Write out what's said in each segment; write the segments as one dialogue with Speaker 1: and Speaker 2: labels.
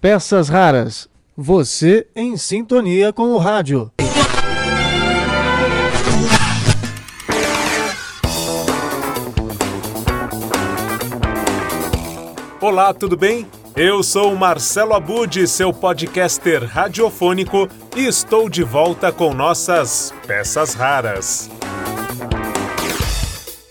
Speaker 1: Peças raras. Você em sintonia com o rádio.
Speaker 2: Olá, tudo bem? Eu sou Marcelo Abud, seu podcaster radiofônico, e estou de volta com nossas peças raras.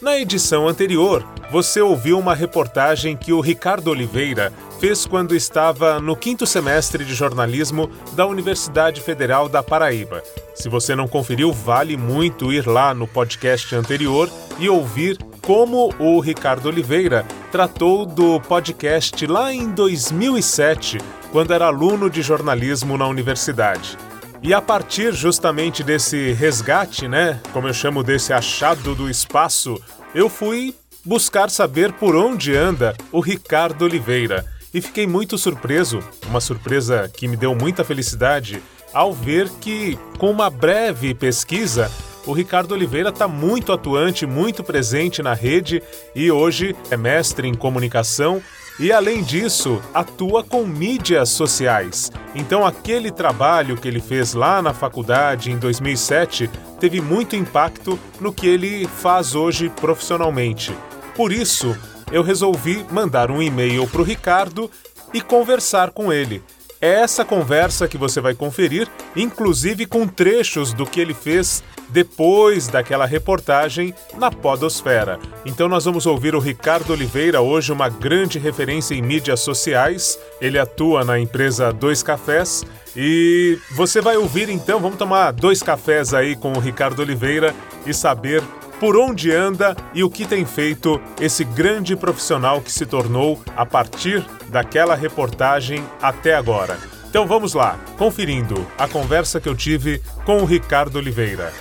Speaker 2: Na edição anterior, você ouviu uma reportagem que o Ricardo Oliveira fez quando estava no quinto semestre de jornalismo da Universidade Federal da Paraíba. Se você não conferiu, vale muito ir lá no podcast anterior e ouvir como o Ricardo Oliveira tratou do podcast lá em 2007, quando era aluno de jornalismo na universidade. E a partir justamente desse resgate, né, como eu chamo desse achado do espaço, eu fui buscar saber por onde anda o Ricardo Oliveira e fiquei muito surpreso, uma surpresa que me deu muita felicidade, ao ver que, com uma breve pesquisa, o Ricardo Oliveira está muito atuante, muito presente na rede e hoje é mestre em comunicação e, além disso, atua com mídias sociais. Então, aquele trabalho que ele fez lá na faculdade em 2007 teve muito impacto no que ele faz hoje profissionalmente. Por isso, eu resolvi mandar um e-mail para o Ricardo e conversar com ele. É essa conversa que você vai conferir, inclusive com trechos do que ele fez depois daquela reportagem na Podosfera. Então nós vamos ouvir o Ricardo Oliveira, hoje uma grande referência em mídias sociais. Ele atua na empresa Dois Cafés e você vai ouvir então, vamos tomar dois cafés aí com o Ricardo Oliveira e saber por onde anda e o que tem feito esse grande profissional que se tornou a partir daquela reportagem até agora. Então vamos lá, conferindo a conversa que eu tive com o Ricardo Oliveira.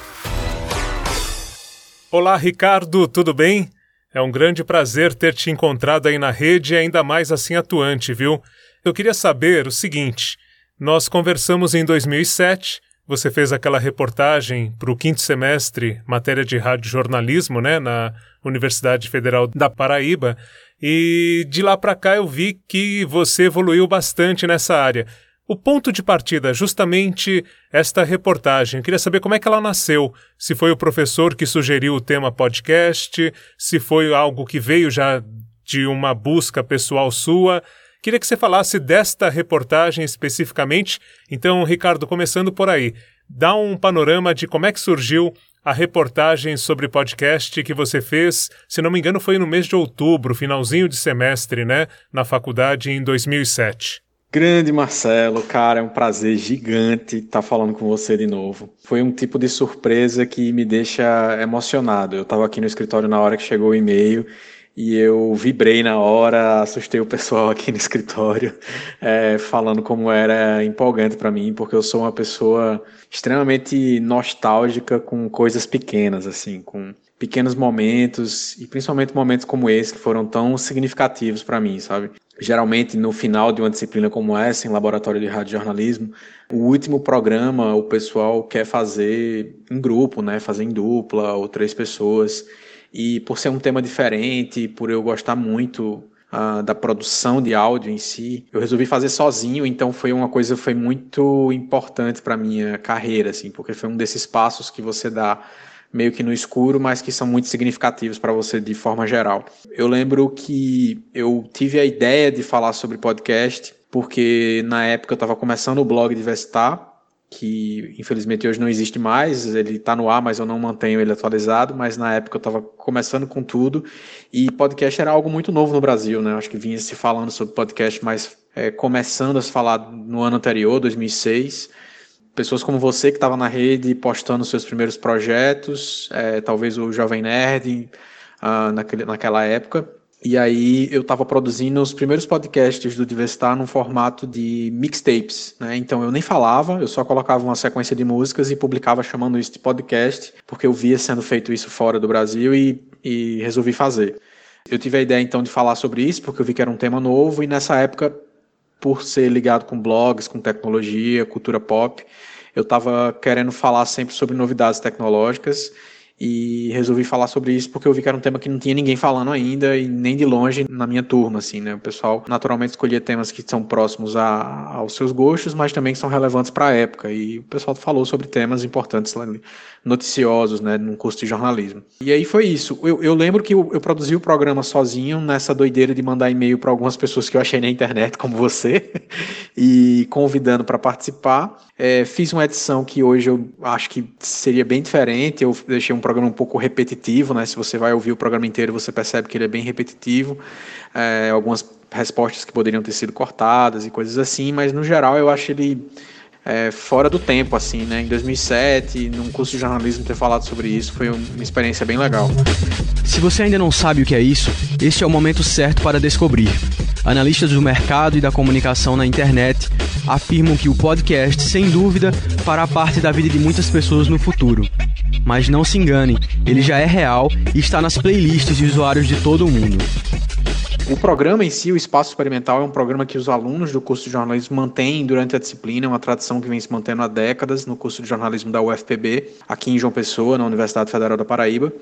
Speaker 2: Olá, Ricardo, tudo bem? É um grande prazer ter te encontrado aí na rede e ainda mais assim atuante, viu? Eu queria saber o seguinte: nós conversamos em 2007 você fez aquela reportagem para o quinto semestre, matéria de rádio jornalismo, né, na Universidade Federal da Paraíba. E de lá para cá eu vi que você evoluiu bastante nessa área. O ponto de partida, justamente esta reportagem. Eu queria saber como é que ela nasceu. Se foi o professor que sugeriu o tema podcast, se foi algo que veio já de uma busca pessoal sua. Queria que você falasse desta reportagem especificamente. Então, Ricardo, começando por aí, dá um panorama de como é que surgiu a reportagem sobre podcast que você fez, se não me engano, foi no mês de outubro, finalzinho de semestre, né, na faculdade em 2007.
Speaker 3: Grande Marcelo, cara, é um prazer gigante estar falando com você de novo. Foi um tipo de surpresa que me deixa emocionado. Eu estava aqui no escritório na hora que chegou o e-mail e eu vibrei na hora, assustei o pessoal aqui no escritório, é, falando como era empolgante para mim, porque eu sou uma pessoa extremamente nostálgica com coisas pequenas, assim, com pequenos momentos e principalmente momentos como esse que foram tão significativos para mim, sabe? Geralmente no final de uma disciplina como essa, em laboratório de rádio jornalismo, o último programa o pessoal quer fazer em grupo, né? Fazer em dupla ou três pessoas. E por ser um tema diferente, por eu gostar muito uh, da produção de áudio em si, eu resolvi fazer sozinho, então foi uma coisa foi muito importante para minha carreira, assim, porque foi um desses passos que você dá meio que no escuro, mas que são muito significativos para você de forma geral. Eu lembro que eu tive a ideia de falar sobre podcast porque na época eu estava começando o blog de Vestar que infelizmente hoje não existe mais, ele está no ar, mas eu não mantenho ele atualizado, mas na época eu estava começando com tudo, e podcast era algo muito novo no Brasil, né? Acho que vinha se falando sobre podcast, mas é, começando a se falar no ano anterior, 2006. Pessoas como você que estava na rede postando seus primeiros projetos, é, talvez o Jovem Nerd, uh, naquele, naquela época, e aí eu estava produzindo os primeiros podcasts do Diversitar num formato de mixtapes, né? Então eu nem falava, eu só colocava uma sequência de músicas e publicava chamando isso de podcast, porque eu via sendo feito isso fora do Brasil e, e resolvi fazer. Eu tive a ideia então de falar sobre isso, porque eu vi que era um tema novo e nessa época, por ser ligado com blogs, com tecnologia, cultura pop, eu estava querendo falar sempre sobre novidades tecnológicas e resolvi falar sobre isso porque eu vi que era um tema que não tinha ninguém falando ainda e nem de longe na minha turma, assim, né? O pessoal naturalmente escolhia temas que são próximos a, aos seus gostos, mas também que são relevantes para a época e o pessoal falou sobre temas importantes noticiosos, né, num curso de jornalismo. E aí foi isso. Eu, eu lembro que eu, eu, produzi o programa sozinho nessa doideira de mandar e-mail para algumas pessoas que eu achei na internet, como você, e convidando para participar. É, fiz uma edição que hoje eu acho que seria bem diferente. Eu deixei um programa um pouco repetitivo, né? Se você vai ouvir o programa inteiro, você percebe que ele é bem repetitivo. É, algumas respostas que poderiam ter sido cortadas e coisas assim, mas no geral eu acho ele é, fora do tempo, assim, né? Em 2007, num curso de jornalismo, ter falado sobre isso foi uma experiência bem legal.
Speaker 4: Se você ainda não sabe o que é isso, este é o momento certo para descobrir. Analistas do mercado e da comunicação na internet afirmam que o podcast, sem dúvida, fará parte da vida de muitas pessoas no futuro. Mas não se engane, ele já é real e está nas playlists de usuários de todo o mundo.
Speaker 3: O programa em si, o Espaço Experimental, é um programa que os alunos do curso de jornalismo mantêm durante a disciplina, é uma tradição que vem se mantendo há décadas no curso de jornalismo da UFPB, aqui em João Pessoa, na Universidade Federal da Paraíba.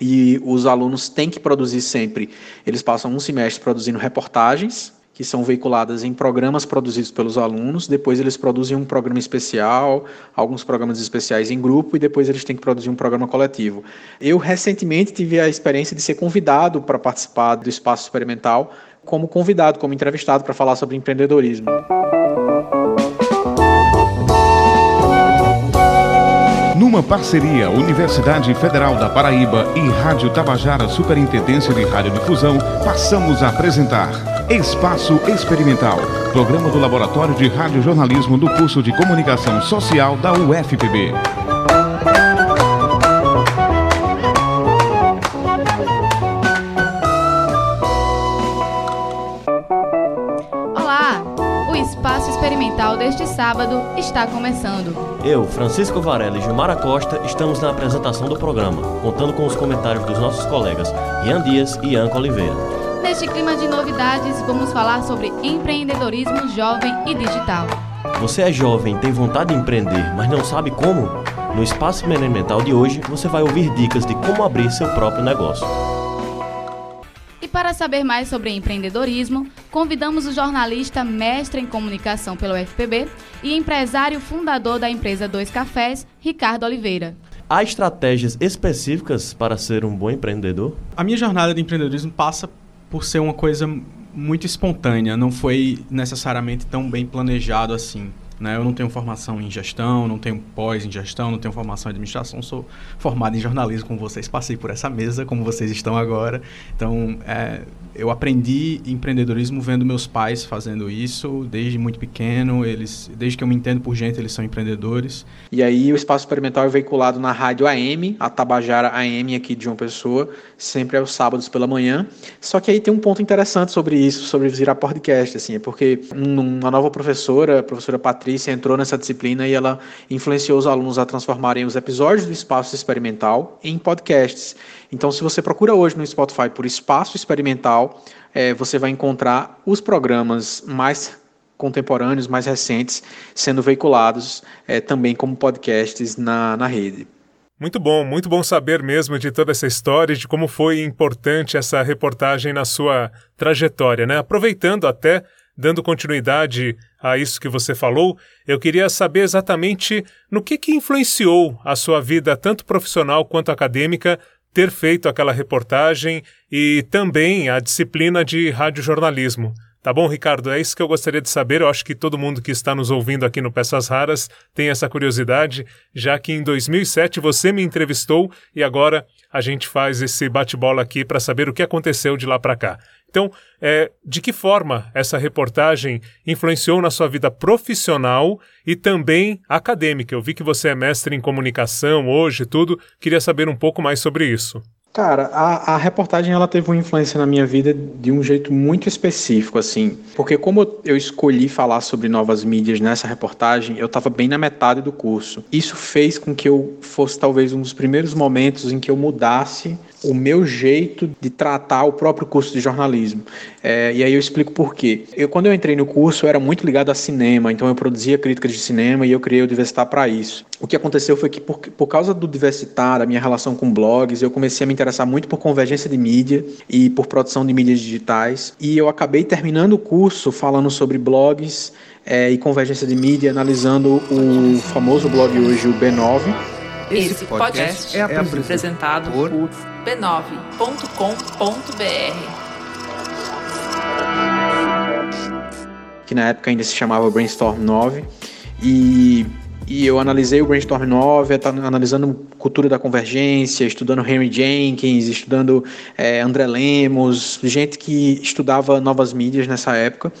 Speaker 3: E os alunos têm que produzir sempre. Eles passam um semestre produzindo reportagens que são veiculadas em programas produzidos pelos alunos, depois eles produzem um programa especial, alguns programas especiais em grupo e depois eles têm que produzir um programa coletivo. Eu recentemente tive a experiência de ser convidado para participar do espaço experimental como convidado, como entrevistado para falar sobre empreendedorismo.
Speaker 5: Numa parceria Universidade Federal da Paraíba e Rádio Tabajara Superintendência de Radiodifusão, passamos a apresentar Espaço Experimental, programa do Laboratório de Radiojornalismo do curso de Comunicação Social da UFPB.
Speaker 6: Sábado está começando.
Speaker 7: Eu, Francisco Varela e Gilmara Costa estamos na apresentação do programa, contando com os comentários dos nossos colegas Ian Dias e Ianca Oliveira.
Speaker 6: Neste clima de novidades, vamos falar sobre empreendedorismo jovem e digital.
Speaker 7: Você é jovem, tem vontade de empreender, mas não sabe como? No Espaço Experimental de hoje, você vai ouvir dicas de como abrir seu próprio negócio.
Speaker 6: E para saber mais sobre empreendedorismo, convidamos o jornalista mestre em comunicação pelo UFPB e empresário fundador da empresa Dois Cafés, Ricardo Oliveira.
Speaker 7: Há estratégias específicas para ser um bom empreendedor?
Speaker 8: A minha jornada de empreendedorismo passa por ser uma coisa muito espontânea, não foi necessariamente tão bem planejado assim. Né? Eu não tenho formação em gestão, não tenho pós em gestão, não tenho formação em administração, sou formado em jornalismo como vocês, passei por essa mesa como vocês estão agora. Então, é, eu aprendi empreendedorismo vendo meus pais fazendo isso desde muito pequeno. Eles, desde que eu me entendo por gente, eles são empreendedores.
Speaker 3: E aí o espaço experimental é veiculado na rádio AM, a Tabajara AM aqui de João Pessoa, sempre aos sábados pela manhã. Só que aí tem um ponto interessante sobre isso, sobre virar podcast, assim, é porque uma nova professora, a professora Patrícia, entrou nessa disciplina e ela influenciou os alunos a transformarem os episódios do espaço experimental em podcasts. Então, se você procura hoje no Spotify por espaço experimental, é, você vai encontrar os programas mais contemporâneos, mais recentes, sendo veiculados é, também como podcasts na, na rede.
Speaker 2: Muito bom, muito bom saber mesmo de toda essa história, de como foi importante essa reportagem na sua trajetória, né? Aproveitando até, dando continuidade a isso que você falou, eu queria saber exatamente no que que influenciou a sua vida, tanto profissional quanto acadêmica, ter feito aquela reportagem e também a disciplina de radiojornalismo. Tá bom, Ricardo? É isso que eu gostaria de saber. Eu acho que todo mundo que está nos ouvindo aqui no Peças Raras tem essa curiosidade, já que em 2007 você me entrevistou e agora a gente faz esse bate-bola aqui para saber o que aconteceu de lá para cá. Então, é, de que forma essa reportagem influenciou na sua vida profissional e também acadêmica? Eu vi que você é mestre em comunicação hoje, tudo. Queria saber um pouco mais sobre isso.
Speaker 3: Cara, a, a, reportagem ela teve uma influência na minha vida de um jeito muito específico, assim. Porque como eu escolhi falar sobre novas mídias nessa reportagem, eu estava bem na metade do curso. Isso fez com que eu fosse talvez um dos primeiros momentos em que eu mudasse o meu jeito de tratar o próprio curso de jornalismo. É, e aí eu explico por quê. Eu, quando eu entrei no curso, eu era muito ligado a cinema, então eu produzia críticas de cinema e eu criei o Diversitar para isso. O que aconteceu foi que, por, por causa do Diversitar, a minha relação com blogs, eu comecei a me interessar muito por convergência de mídia e por produção de mídias digitais. E eu acabei terminando o curso falando sobre blogs é, e convergência de mídia, analisando o famoso blog hoje, o B9.
Speaker 9: Esse podcast é apresentado por b9.com.br.
Speaker 3: Que na época ainda se chamava Brainstorm 9. E e eu analisei o Brainstorm 9, analisando cultura da convergência, estudando Henry Jenkins, estudando é, André Lemos, gente que estudava novas mídias nessa época.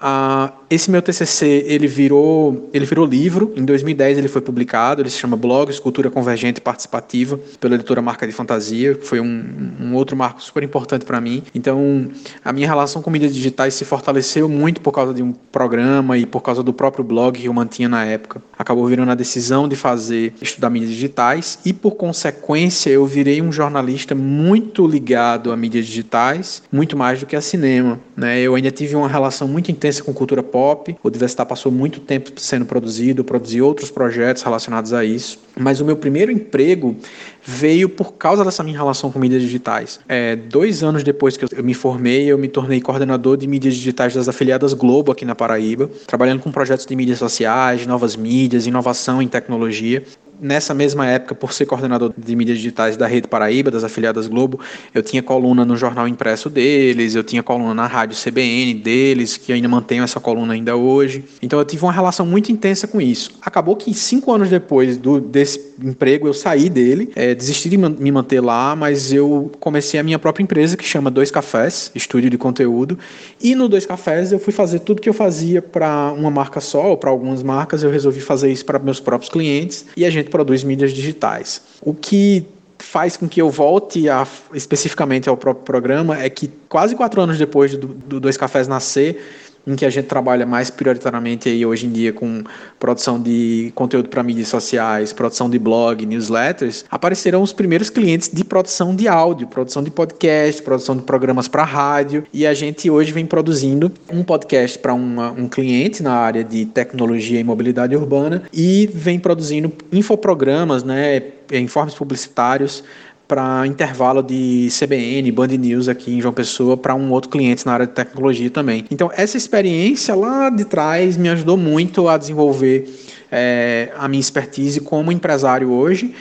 Speaker 3: Ah, esse meu TCC ele virou ele virou livro. Em 2010 ele foi publicado. Ele se chama Blogs Cultura Convergente Participativa pela editora Marca de Fantasia, que foi um, um outro marco super importante para mim. Então a minha relação com mídias digitais se fortaleceu muito por causa de um programa e por causa do próprio blog que eu mantinha na época. Acabou virando a decisão de fazer estudar mídias digitais e por consequência eu virei um jornalista muito ligado a mídias digitais, muito mais do que a cinema. Né? Eu ainda tive uma relação muito intensa com cultura pop. O Diversitar passou muito tempo sendo produzido, produzi outros projetos relacionados a isso. Mas o meu primeiro emprego veio por causa dessa minha relação com mídias digitais. É, dois anos depois que eu me formei, eu me tornei coordenador de mídias digitais das afiliadas Globo aqui na Paraíba, trabalhando com projetos de mídias sociais, novas mídias, inovação em tecnologia nessa mesma época, por ser coordenador de mídias digitais da Rede Paraíba, das afiliadas Globo, eu tinha coluna no jornal impresso deles, eu tinha coluna na rádio CBN deles, que ainda mantenho essa coluna ainda hoje. Então eu tive uma relação muito intensa com isso. Acabou que cinco anos depois do, desse emprego eu saí dele, é, desisti de me manter lá, mas eu comecei a minha própria empresa que chama Dois Cafés, estúdio de conteúdo, e no Dois Cafés eu fui fazer tudo que eu fazia para uma marca só ou para algumas marcas, eu resolvi fazer isso para meus próprios clientes e a gente produz mídias digitais. O que faz com que eu volte a, especificamente ao próprio programa é que quase quatro anos depois do, do Dois Cafés nascer, em que a gente trabalha mais prioritariamente aí hoje em dia com produção de conteúdo para mídias sociais, produção de blog, newsletters, aparecerão os primeiros clientes de produção de áudio, produção de podcast, produção de programas para rádio, e a gente hoje vem produzindo um podcast para um cliente na área de tecnologia e mobilidade urbana e vem produzindo infoprogramas, né, informes publicitários para intervalo de CBN, Band News aqui em João Pessoa para um outro cliente na área de tecnologia também. Então, essa experiência lá de trás me ajudou muito a desenvolver é, a minha expertise como empresário hoje,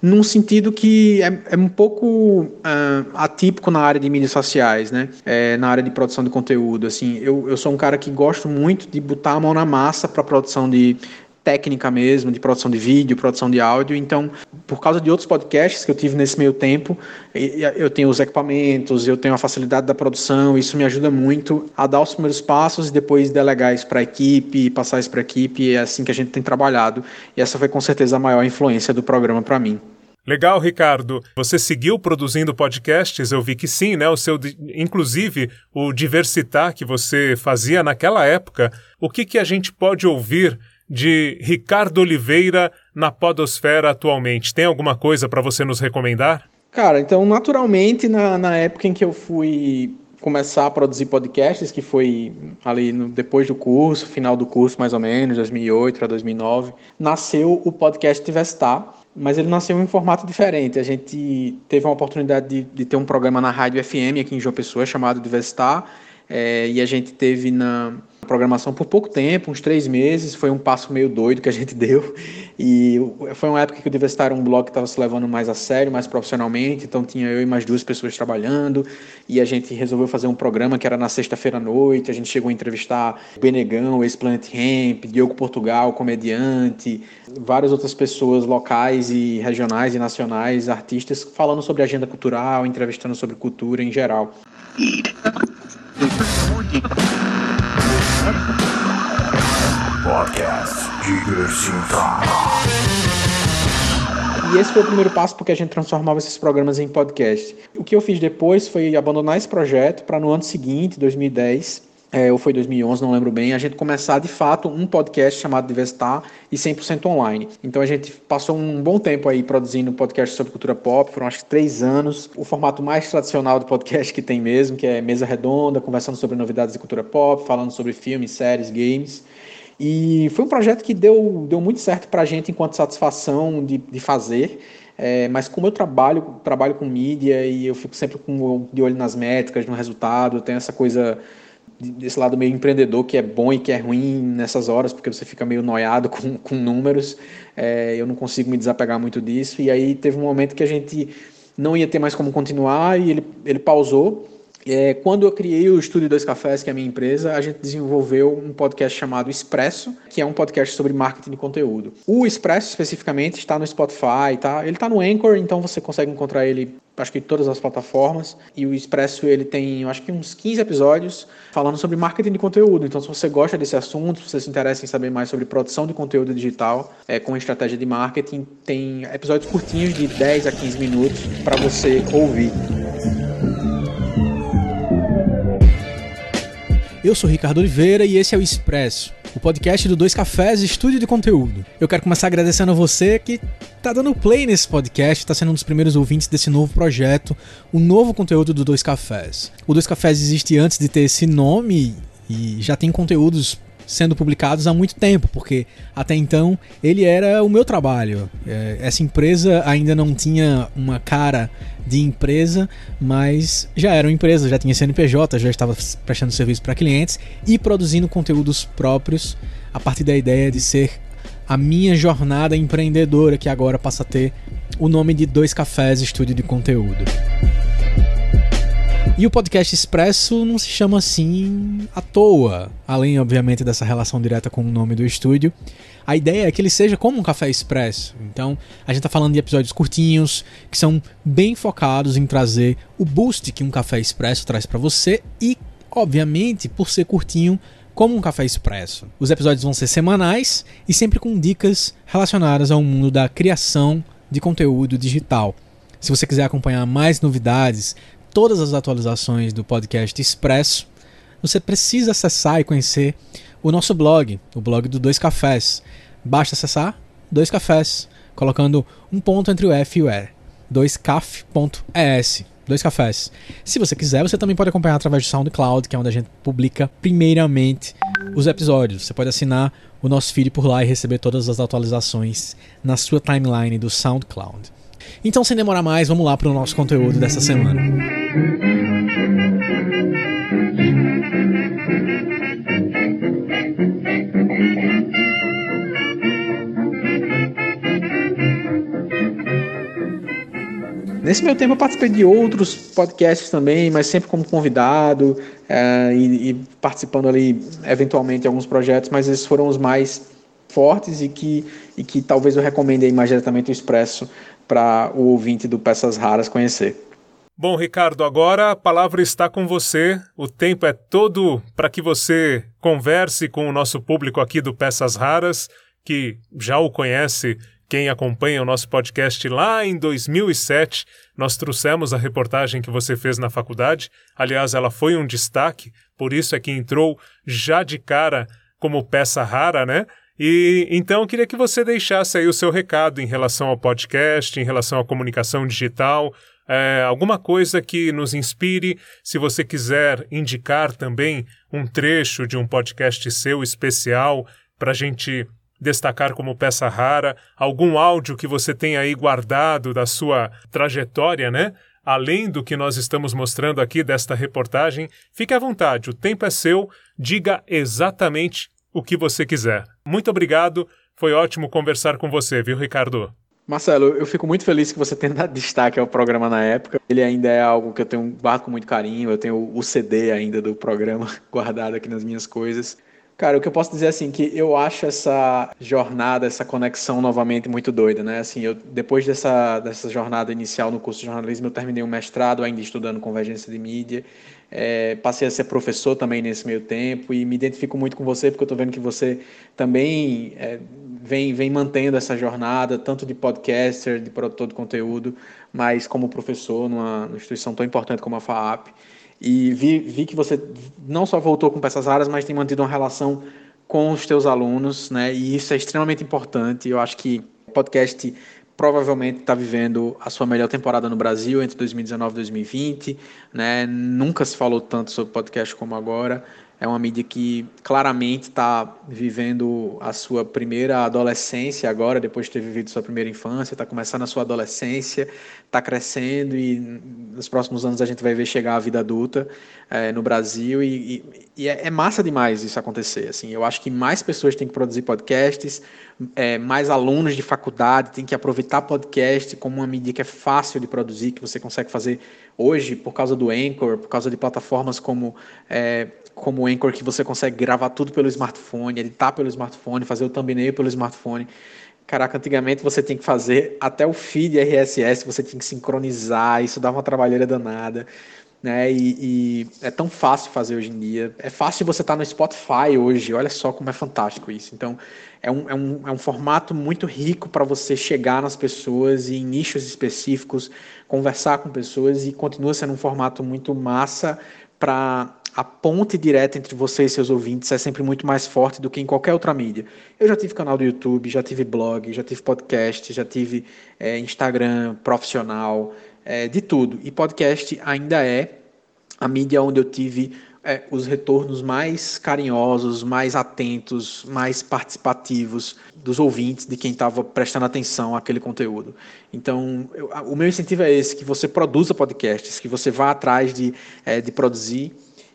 Speaker 3: num sentido que é, é um pouco uh, atípico na área de mídias sociais, né? É, na área de produção de conteúdo. Assim, eu, eu sou um cara que gosto muito de botar a mão na massa para produção de técnica mesmo, de produção de vídeo, produção de áudio. Então, por causa de outros podcasts que eu tive nesse meio tempo, eu tenho os equipamentos, eu tenho a facilidade da produção, isso me ajuda muito a dar os primeiros passos e depois delegar isso para a equipe, passar isso para a equipe. É assim que a gente tem trabalhado. E essa foi com certeza a maior influência do programa para mim.
Speaker 2: Legal, Ricardo. Você seguiu produzindo podcasts? Eu vi que sim, né? O seu, inclusive o Diversitar que você fazia naquela época. O que que a gente pode ouvir de Ricardo Oliveira na Podosfera atualmente? Tem alguma coisa para você nos recomendar?
Speaker 3: Cara, então, naturalmente, na, na época em que eu fui começar a produzir podcasts, que foi ali no, depois do curso, final do curso mais ou menos, 2008 para 2009, nasceu o podcast Tivestar, mas ele nasceu em um formato diferente. A gente teve uma oportunidade de, de ter um programa na rádio FM aqui em João Pessoa chamado Divestar, é, e a gente teve na programação por pouco tempo, uns três meses, foi um passo meio doido que a gente deu, e foi uma época que o Diversitário um blog que estava se levando mais a sério, mais profissionalmente, então tinha eu e mais duas pessoas trabalhando, e a gente resolveu fazer um programa que era na sexta-feira à noite, a gente chegou a entrevistar Benegão, ex-Planet Ramp, Diogo Portugal, comediante, várias outras pessoas locais e regionais e nacionais, artistas, falando sobre agenda cultural, entrevistando sobre cultura em geral.
Speaker 10: Podcast.
Speaker 3: E esse foi o primeiro passo porque a gente transformava esses programas em podcast. O que eu fiz depois foi abandonar esse projeto para no ano seguinte, 2010, é, ou foi 2011, não lembro bem, a gente começar de fato um podcast chamado Diversitar e 100% online. Então a gente passou um bom tempo aí produzindo podcast sobre cultura pop, foram acho que três anos. O formato mais tradicional do podcast que tem mesmo, que é mesa redonda, conversando sobre novidades de cultura pop, falando sobre filmes, séries, games. E foi um projeto que deu, deu muito certo para a gente enquanto satisfação de, de fazer. É, mas como eu trabalho, trabalho com mídia e eu fico sempre com, de olho nas métricas, no resultado, eu tenho essa coisa desse lado meio empreendedor que é bom e que é ruim nessas horas, porque você fica meio noiado com, com números. É, eu não consigo me desapegar muito disso. E aí teve um momento que a gente não ia ter mais como continuar e ele, ele pausou. É, quando eu criei o Estúdio Dois Cafés, que é a minha empresa, a gente desenvolveu um podcast chamado Expresso, que é um podcast sobre marketing de conteúdo. O Expresso, especificamente, está no Spotify, tá? ele está no Anchor, então você consegue encontrar ele, acho que em todas as plataformas. E o Expresso, ele tem, acho que uns 15 episódios falando sobre marketing de conteúdo. Então, se você gosta desse assunto, se você se interessa em saber mais sobre produção de conteúdo digital é, com estratégia de marketing, tem episódios curtinhos de 10 a 15 minutos para você ouvir.
Speaker 10: Eu sou Ricardo Oliveira e esse é o Expresso, o podcast do Dois Cafés Estúdio de Conteúdo. Eu quero começar agradecendo a você que tá dando play nesse podcast, tá sendo um dos primeiros ouvintes desse novo projeto, o novo conteúdo do Dois Cafés. O Dois Cafés existe antes de ter esse nome e já tem conteúdos sendo publicados há muito tempo, porque até então ele era o meu trabalho. É, essa empresa ainda não tinha uma cara de empresa, mas já era uma empresa, já tinha CNPJ, já estava prestando serviço para clientes e produzindo conteúdos próprios a partir da ideia de ser a minha jornada empreendedora, que agora passa a ter o nome de Dois Cafés Estúdio de Conteúdo. E o podcast Expresso não se chama assim à toa, além, obviamente, dessa relação direta com o nome do estúdio. A ideia é que ele seja como um café expresso. Então, a gente está falando de episódios curtinhos, que são bem focados em trazer o boost que um café expresso traz para você e, obviamente, por ser curtinho, como um café expresso. Os episódios vão ser semanais e sempre com dicas relacionadas ao mundo da criação de conteúdo digital. Se você quiser acompanhar mais novidades, todas as atualizações do podcast Expresso, você precisa acessar e conhecer o nosso blog, o blog do Dois Cafés. Basta acessar Dois Cafés, colocando um ponto entre o F e o E. 2caf.es. Dois cafés. Se você quiser, você também pode acompanhar através do SoundCloud, que é onde a gente publica primeiramente os episódios. Você pode assinar o nosso feed por lá e receber todas as atualizações na sua timeline do SoundCloud. Então, sem demorar mais, vamos lá para o nosso conteúdo dessa semana.
Speaker 3: Nesse meu tempo eu participei de outros podcasts também, mas sempre como convidado é, e, e, participando ali eventualmente de alguns projetos, mas esses foram os mais fortes e que, e que talvez eu recomende mais diretamente o Expresso para o ouvinte do Peças Raras conhecer.
Speaker 2: Bom, Ricardo, agora a palavra está com você. O tempo é todo para que você converse com o nosso público aqui do Peças Raras, que já o conhece. Quem acompanha o nosso podcast lá em 2007, nós trouxemos a reportagem que você fez na faculdade. Aliás, ela foi um destaque, por isso é que entrou já de cara como peça rara, né? E então queria que você deixasse aí o seu recado em relação ao podcast, em relação à comunicação digital, é, alguma coisa que nos inspire. Se você quiser indicar também um trecho de um podcast seu especial para a gente destacar como peça rara, algum áudio que você tenha aí guardado da sua trajetória, né? Além do que nós estamos mostrando aqui desta reportagem, fique à vontade, o tempo é seu, diga exatamente o que você quiser. Muito obrigado, foi ótimo conversar com você, viu, Ricardo?
Speaker 3: Marcelo, eu fico muito feliz que você tenha dado destaque ao programa na época. Ele ainda é algo que eu tenho guardo com muito carinho. Eu tenho o CD ainda do programa guardado aqui nas minhas coisas. Cara, o que eu posso dizer assim que eu acho essa jornada, essa conexão novamente muito doida, né? Assim, eu depois dessa dessa jornada inicial no curso de jornalismo, eu terminei um mestrado ainda estudando convergência de mídia é, passei a ser professor também nesse meio tempo e me identifico muito com você porque eu estou vendo que você também é, vem, vem mantendo essa jornada, tanto de podcaster, de produtor de conteúdo, mas como professor numa, numa instituição tão importante como a FAAP. E vi, vi que você não só voltou com peças raras, mas tem mantido uma relação com os teus alunos, né? E isso é extremamente importante. Eu acho que o podcast provavelmente está vivendo a sua melhor temporada no Brasil entre 2019 e 2020, né? Nunca se falou tanto sobre podcast como agora. É uma mídia que claramente está vivendo a sua primeira adolescência agora, depois de ter vivido sua primeira infância, está começando a sua adolescência, está crescendo e nos próximos anos a gente vai ver chegar a vida adulta é, no Brasil e, e, e é, é, massa demais isso acontecer. Assim, eu acho que mais pessoas têm que produzir podcasts, é, mais alunos de faculdade têm que aproveitar podcast como uma mídia que é fácil de produzir, que você consegue fazer hoje por causa do Anchor, por causa de plataformas como é, como o Anchor que você consegue gravar tudo pelo smartphone, editar pelo smartphone, fazer o thumbnail pelo smartphone. Caraca, antigamente você tinha que fazer até o feed RSS, você tinha que sincronizar, isso dava uma trabalheira danada. Né? E, e, é tão fácil fazer hoje em dia. É fácil você estar tá no Spotify hoje, olha só como é fantástico isso. Então, é um, é um, é um formato muito rico para você chegar nas pessoas e em nichos específicos, conversar com pessoas e continua sendo um formato muito massa para a ponte direta entre você e seus ouvintes é sempre muito mais forte do que em qualquer outra mídia. Eu já tive canal do YouTube, já tive blog, já tive podcast, já tive é, Instagram profissional, é, de tudo. E podcast ainda é a mídia onde eu tive é, os retornos mais carinhosos, mais atentos, mais participativos dos ouvintes, de quem estava prestando atenção àquele conteúdo. Então, eu, o meu incentivo é esse, que você produza podcasts, que você vá atrás de, é, de produzir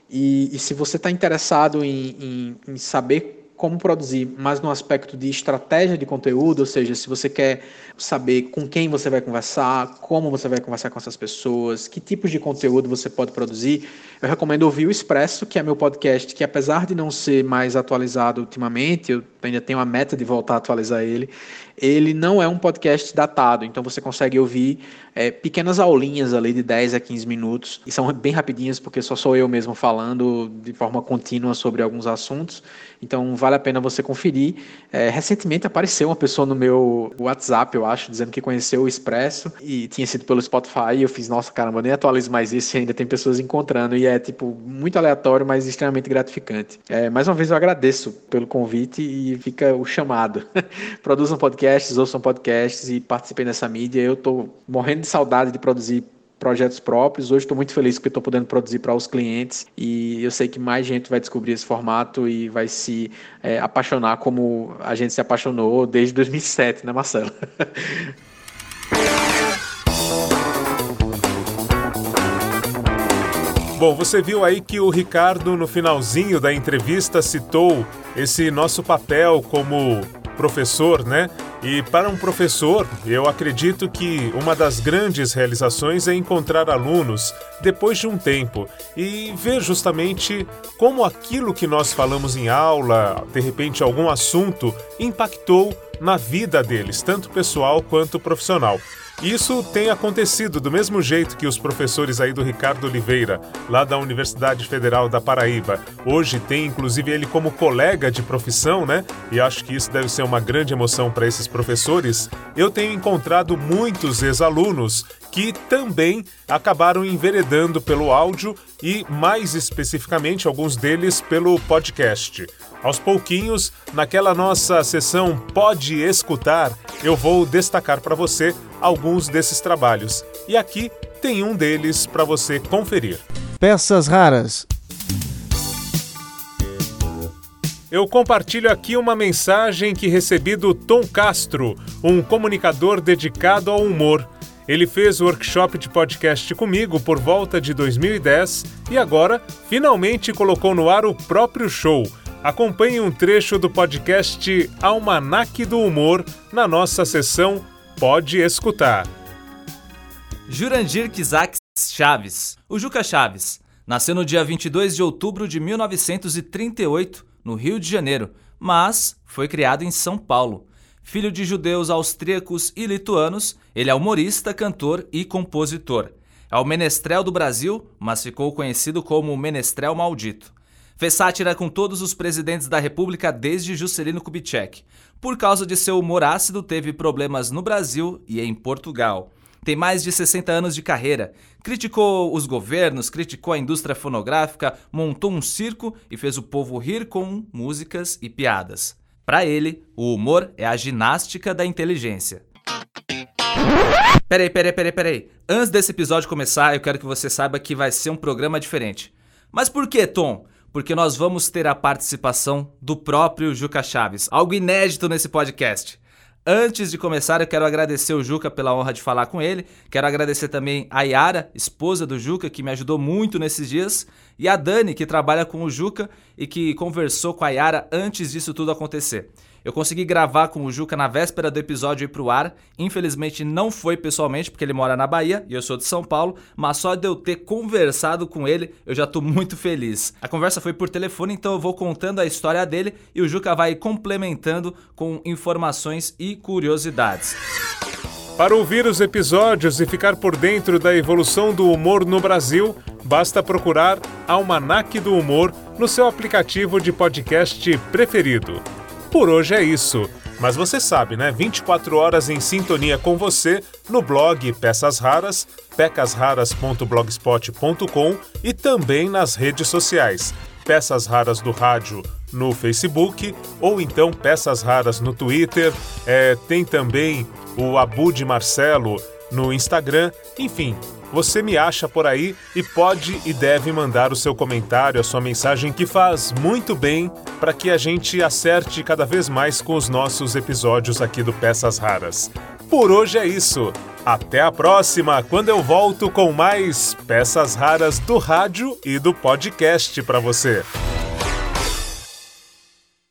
Speaker 3: e, e se você está interessado em, em, em saber como produzir, mas no aspecto de estratégia de conteúdo, ou seja, se você quer saber com quem você vai conversar, como você vai conversar com essas pessoas, que tipos de conteúdo você pode produzir, eu recomendo ouvir o Expresso, que é meu podcast, que apesar de não ser mais atualizado ultimamente, eu ainda tenho a meta de voltar a atualizar ele, ele não é um podcast datado, então você consegue ouvir é, pequenas aulinhas ali de 10 a 15 minutos, e são bem rapidinhas, porque só sou eu mesmo falando de forma contínua sobre alguns assuntos, então vale a pena você conferir. É, recentemente apareceu uma pessoa no meu WhatsApp, eu acho, dizendo que conheceu o Expresso, e tinha sido pelo Spotify, e eu fiz, nossa, caramba, nem atualizo mais isso, e ainda tem pessoas encontrando, e é, tipo, muito aleatório, mas extremamente gratificante. É, mais uma vez eu agradeço pelo convite e fica o chamado. Produzam podcasts, ouçam podcasts e participem dessa mídia. Eu estou morrendo de saudade de produzir projetos próprios. Hoje estou muito feliz porque estou podendo produzir para os clientes e eu sei que mais gente vai descobrir esse formato e vai se é, apaixonar como a gente se apaixonou desde 2007, né, Marcelo?
Speaker 2: Bom, você viu aí que o Ricardo, no finalzinho da entrevista, citou esse nosso papel como professor, né? E para um professor, eu acredito que uma das grandes realizações é encontrar alunos depois de um tempo e ver justamente como aquilo que nós falamos em aula, de repente algum assunto, impactou na vida deles, tanto pessoal quanto profissional. Isso tem acontecido do mesmo jeito que os professores aí do Ricardo Oliveira, lá da Universidade Federal da Paraíba. Hoje tem inclusive ele como colega de profissão, né? E acho que isso deve ser uma grande emoção para esses professores. Eu tenho encontrado muitos ex-alunos que também acabaram enveredando pelo áudio e, mais especificamente, alguns deles pelo podcast. Aos pouquinhos, naquela nossa sessão Pode Escutar, eu vou destacar para você alguns desses trabalhos. E aqui tem um deles para você conferir.
Speaker 1: Peças raras.
Speaker 2: Eu compartilho aqui uma mensagem que recebi do Tom Castro, um comunicador dedicado ao humor. Ele fez o workshop de podcast comigo por volta de 2010 e agora finalmente colocou no ar o próprio show. Acompanhe um trecho do podcast Almanac do Humor na nossa sessão Pode Escutar.
Speaker 11: Jurandir Kizak Chaves, o Juca Chaves, nasceu no dia 22 de outubro de 1938, no Rio de Janeiro, mas foi criado em São Paulo. Filho de judeus austríacos e lituanos, ele é humorista, cantor e compositor. É o menestrel do Brasil, mas ficou conhecido como Menestrel Maldito. Fez sátira com todos os presidentes da República desde Juscelino Kubitschek. Por causa de seu humor ácido, teve problemas no Brasil e em Portugal. Tem mais de 60 anos de carreira. Criticou os governos, criticou a indústria fonográfica, montou um circo e fez o povo rir com músicas e piadas. Para ele, o humor é a ginástica da inteligência. Peraí, peraí, peraí, peraí. Antes desse episódio começar, eu quero que você saiba que vai ser um programa diferente. Mas por que, Tom? Porque nós vamos ter a participação do próprio Juca Chaves, algo inédito nesse podcast. Antes de começar, eu quero agradecer o Juca pela honra de falar com ele. Quero agradecer também a Yara, esposa do Juca, que me ajudou muito nesses dias, e a Dani, que trabalha com o Juca e que conversou com a Yara antes disso tudo acontecer. Eu consegui gravar com o Juca na véspera do episódio ir pro ar. Infelizmente não foi pessoalmente, porque ele mora na Bahia e eu sou de São Paulo, mas só de eu ter conversado com ele, eu já tô muito feliz. A conversa foi por telefone, então eu vou contando a história dele e o Juca vai complementando com informações e curiosidades.
Speaker 2: Para ouvir os episódios e ficar por dentro da evolução do humor no Brasil, basta procurar Almanac do Humor no seu aplicativo de podcast preferido. Por hoje é isso. Mas você sabe, né? 24 horas em sintonia com você no blog Peças Raras, pecasraras.blogspot.com e também nas redes sociais. Peças Raras do Rádio no Facebook ou então Peças Raras no Twitter. É, tem também o Abud Marcelo no Instagram. Enfim, você me acha por aí e pode e deve mandar o seu comentário, a sua mensagem, que faz muito bem para que a gente acerte cada vez mais com os nossos episódios aqui do Peças Raras. Por hoje é isso. Até a próxima, quando eu volto com mais peças raras do rádio e do podcast para você.